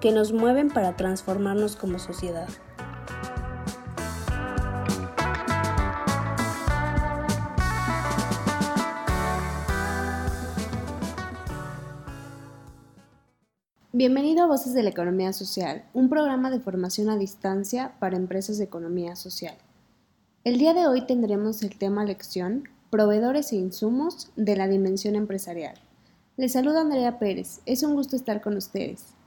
que nos mueven para transformarnos como sociedad. Bienvenido a Voces de la Economía Social, un programa de formación a distancia para empresas de economía social. El día de hoy tendremos el tema lección Proveedores e insumos de la dimensión empresarial. Les saluda Andrea Pérez, es un gusto estar con ustedes.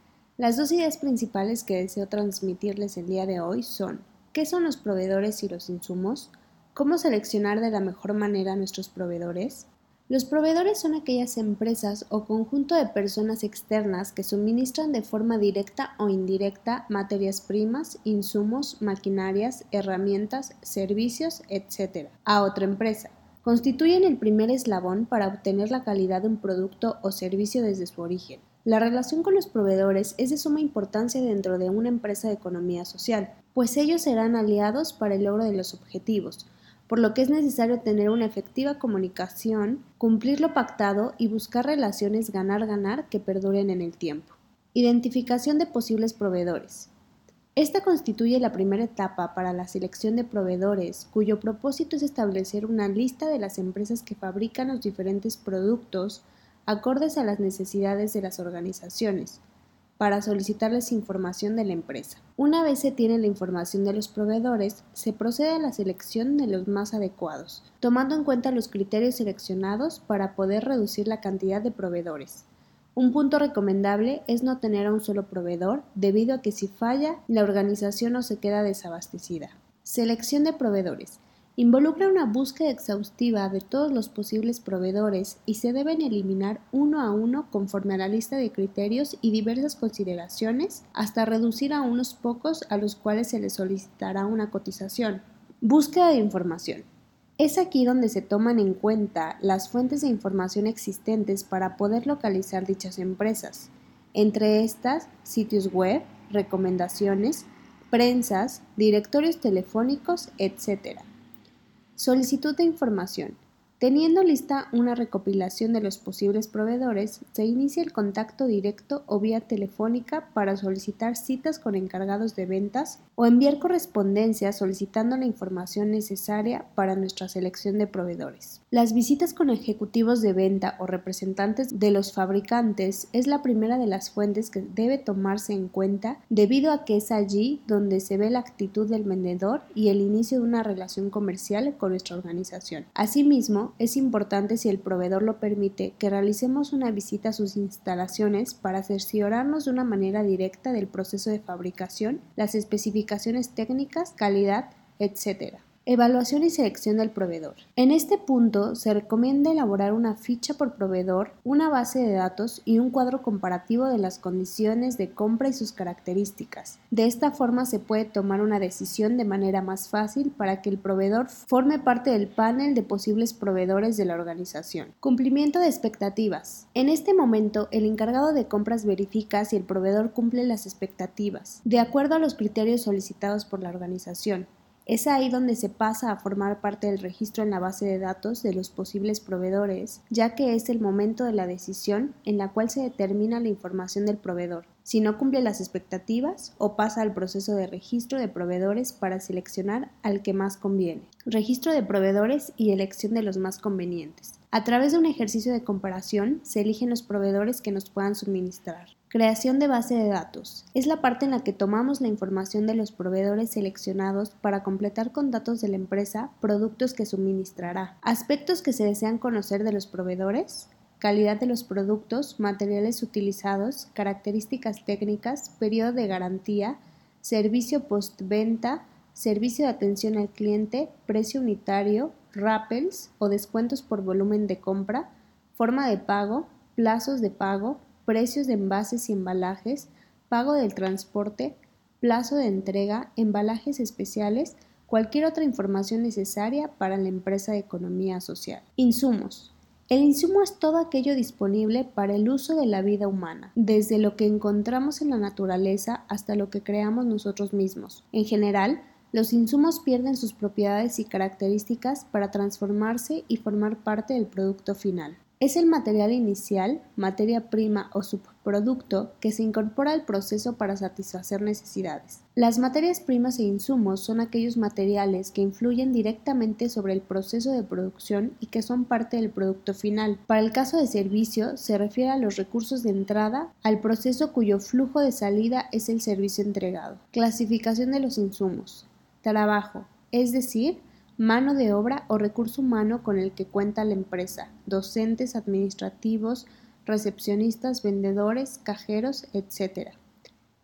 Las dos ideas principales que deseo transmitirles el día de hoy son ¿qué son los proveedores y los insumos? ¿Cómo seleccionar de la mejor manera a nuestros proveedores? Los proveedores son aquellas empresas o conjunto de personas externas que suministran de forma directa o indirecta materias primas, insumos, maquinarias, herramientas, servicios, etc. a otra empresa constituyen el primer eslabón para obtener la calidad de un producto o servicio desde su origen. La relación con los proveedores es de suma importancia dentro de una empresa de economía social, pues ellos serán aliados para el logro de los objetivos, por lo que es necesario tener una efectiva comunicación, cumplir lo pactado y buscar relaciones ganar-ganar que perduren en el tiempo. Identificación de posibles proveedores. Esta constituye la primera etapa para la selección de proveedores, cuyo propósito es establecer una lista de las empresas que fabrican los diferentes productos acordes a las necesidades de las organizaciones, para solicitarles información de la empresa. Una vez se tiene la información de los proveedores, se procede a la selección de los más adecuados, tomando en cuenta los criterios seleccionados para poder reducir la cantidad de proveedores. Un punto recomendable es no tener a un solo proveedor, debido a que si falla, la organización no se queda desabastecida. Selección de proveedores. Involucra una búsqueda exhaustiva de todos los posibles proveedores y se deben eliminar uno a uno conforme a la lista de criterios y diversas consideraciones hasta reducir a unos pocos a los cuales se les solicitará una cotización. Búsqueda de información. Es aquí donde se toman en cuenta las fuentes de información existentes para poder localizar dichas empresas, entre estas sitios web, recomendaciones, prensas, directorios telefónicos, etc. Solicitud de información. Teniendo lista una recopilación de los posibles proveedores, se inicia el contacto directo o vía telefónica para solicitar citas con encargados de ventas o enviar correspondencia solicitando la información necesaria para nuestra selección de proveedores. Las visitas con ejecutivos de venta o representantes de los fabricantes es la primera de las fuentes que debe tomarse en cuenta debido a que es allí donde se ve la actitud del vendedor y el inicio de una relación comercial con nuestra organización. Asimismo, es importante, si el proveedor lo permite, que realicemos una visita a sus instalaciones para cerciorarnos de una manera directa del proceso de fabricación, las especificaciones técnicas, calidad, etc. Evaluación y selección del proveedor. En este punto se recomienda elaborar una ficha por proveedor, una base de datos y un cuadro comparativo de las condiciones de compra y sus características. De esta forma se puede tomar una decisión de manera más fácil para que el proveedor forme parte del panel de posibles proveedores de la organización. Cumplimiento de expectativas. En este momento el encargado de compras verifica si el proveedor cumple las expectativas, de acuerdo a los criterios solicitados por la organización. Es ahí donde se pasa a formar parte del registro en la base de datos de los posibles proveedores, ya que es el momento de la decisión en la cual se determina la información del proveedor, si no cumple las expectativas o pasa al proceso de registro de proveedores para seleccionar al que más conviene. Registro de proveedores y elección de los más convenientes. A través de un ejercicio de comparación se eligen los proveedores que nos puedan suministrar. Creación de base de datos. Es la parte en la que tomamos la información de los proveedores seleccionados para completar con datos de la empresa productos que suministrará. Aspectos que se desean conocer de los proveedores. Calidad de los productos, materiales utilizados, características técnicas, periodo de garantía, servicio postventa, servicio de atención al cliente, precio unitario, rappels o descuentos por volumen de compra, forma de pago, plazos de pago, precios de envases y embalajes, pago del transporte, plazo de entrega, embalajes especiales, cualquier otra información necesaria para la empresa de economía social. Insumos. El insumo es todo aquello disponible para el uso de la vida humana, desde lo que encontramos en la naturaleza hasta lo que creamos nosotros mismos. En general, los insumos pierden sus propiedades y características para transformarse y formar parte del producto final. Es el material inicial, materia prima o subproducto que se incorpora al proceso para satisfacer necesidades. Las materias primas e insumos son aquellos materiales que influyen directamente sobre el proceso de producción y que son parte del producto final. Para el caso de servicio, se refiere a los recursos de entrada al proceso cuyo flujo de salida es el servicio entregado. Clasificación de los insumos. Trabajo, es decir, mano de obra o recurso humano con el que cuenta la empresa, docentes, administrativos, recepcionistas, vendedores, cajeros, etc.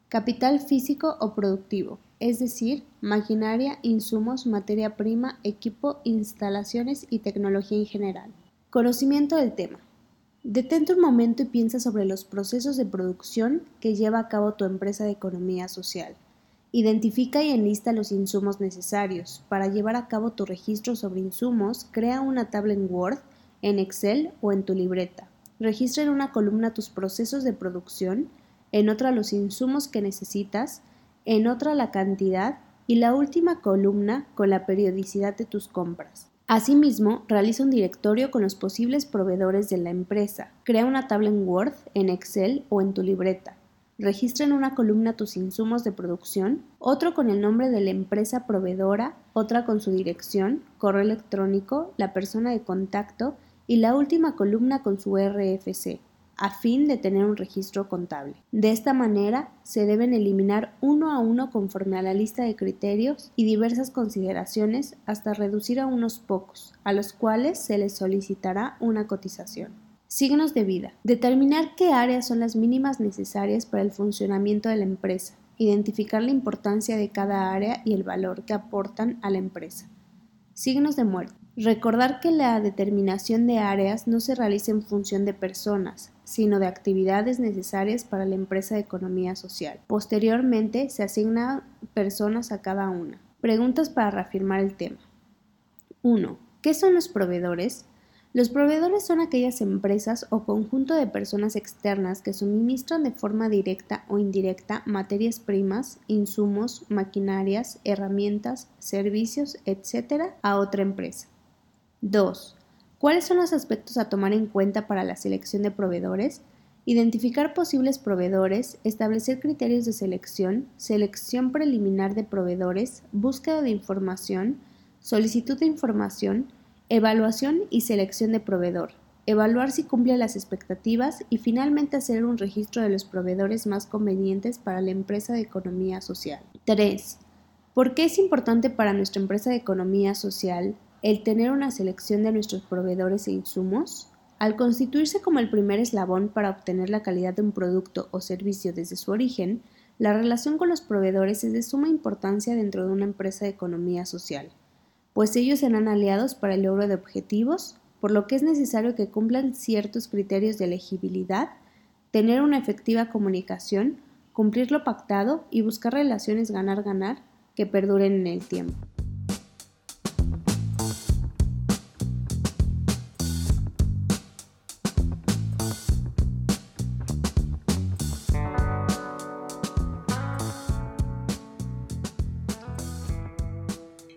Capital físico o productivo, es decir, maquinaria, insumos, materia prima, equipo, instalaciones y tecnología en general. Conocimiento del tema. Detente un momento y piensa sobre los procesos de producción que lleva a cabo tu empresa de economía social. Identifica y enlista los insumos necesarios. Para llevar a cabo tu registro sobre insumos, crea una tabla en Word, en Excel o en tu libreta. Registra en una columna tus procesos de producción, en otra los insumos que necesitas, en otra la cantidad y la última columna con la periodicidad de tus compras. Asimismo, realiza un directorio con los posibles proveedores de la empresa. Crea una tabla en Word, en Excel o en tu libreta. Registra en una columna tus insumos de producción, otro con el nombre de la empresa proveedora, otra con su dirección, correo electrónico, la persona de contacto y la última columna con su RFC, a fin de tener un registro contable. De esta manera, se deben eliminar uno a uno conforme a la lista de criterios y diversas consideraciones hasta reducir a unos pocos, a los cuales se les solicitará una cotización. Signos de vida. Determinar qué áreas son las mínimas necesarias para el funcionamiento de la empresa. Identificar la importancia de cada área y el valor que aportan a la empresa. Signos de muerte. Recordar que la determinación de áreas no se realiza en función de personas, sino de actividades necesarias para la empresa de economía social. Posteriormente se asignan personas a cada una. Preguntas para reafirmar el tema. 1. ¿Qué son los proveedores? Los proveedores son aquellas empresas o conjunto de personas externas que suministran de forma directa o indirecta materias primas, insumos, maquinarias, herramientas, servicios, etc. a otra empresa. 2. ¿Cuáles son los aspectos a tomar en cuenta para la selección de proveedores? Identificar posibles proveedores, establecer criterios de selección, selección preliminar de proveedores, búsqueda de información, solicitud de información, Evaluación y selección de proveedor. Evaluar si cumple las expectativas y finalmente hacer un registro de los proveedores más convenientes para la empresa de economía social. 3. ¿Por qué es importante para nuestra empresa de economía social el tener una selección de nuestros proveedores e insumos? Al constituirse como el primer eslabón para obtener la calidad de un producto o servicio desde su origen, la relación con los proveedores es de suma importancia dentro de una empresa de economía social pues ellos serán aliados para el logro de objetivos, por lo que es necesario que cumplan ciertos criterios de elegibilidad, tener una efectiva comunicación, cumplir lo pactado y buscar relaciones ganar-ganar que perduren en el tiempo.